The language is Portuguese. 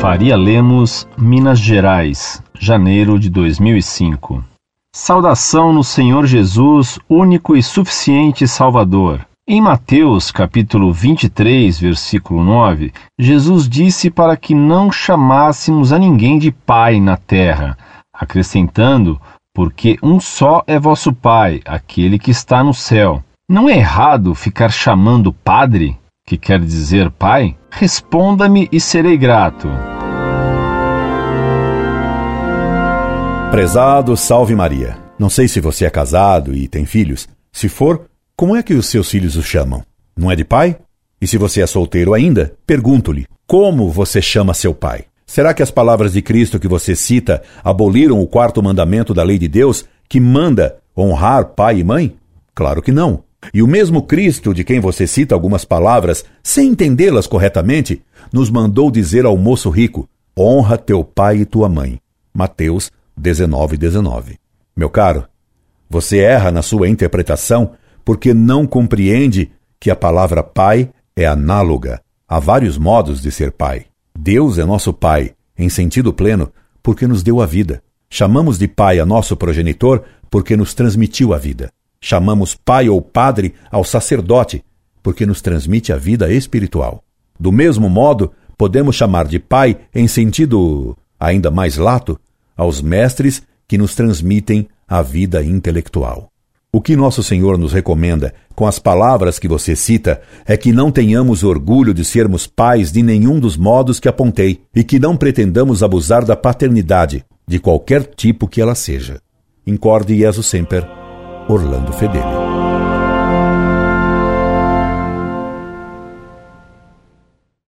Faria Lemos, Minas Gerais, janeiro de 2005. Saudação no Senhor Jesus, único e suficiente Salvador. Em Mateus, capítulo 23, versículo 9, Jesus disse para que não chamássemos a ninguém de pai na terra, acrescentando: porque um só é vosso Pai, aquele que está no céu. Não é errado ficar chamando Padre, que quer dizer Pai? Responda-me e serei grato. Prezado Salve Maria. Não sei se você é casado e tem filhos. Se for, como é que os seus filhos o chamam? Não é de pai? E se você é solteiro ainda, pergunto-lhe: como você chama seu pai? Será que as palavras de Cristo que você cita aboliram o quarto mandamento da lei de Deus que manda honrar pai e mãe? Claro que não. E o mesmo Cristo, de quem você cita algumas palavras sem entendê-las corretamente, nos mandou dizer ao moço rico: honra teu pai e tua mãe. Mateus 19, 19. Meu caro, você erra na sua interpretação porque não compreende que a palavra pai é análoga. Há vários modos de ser pai. Deus é nosso pai, em sentido pleno, porque nos deu a vida. Chamamos de pai a nosso progenitor porque nos transmitiu a vida. Chamamos pai ou padre ao sacerdote, porque nos transmite a vida espiritual. Do mesmo modo, podemos chamar de pai, em sentido ainda mais lato, aos mestres que nos transmitem a vida intelectual. O que nosso Senhor nos recomenda, com as palavras que você cita, é que não tenhamos orgulho de sermos pais de nenhum dos modos que apontei e que não pretendamos abusar da paternidade, de qualquer tipo que ela seja. Incorde Jesus Semper, Orlando Fedeli.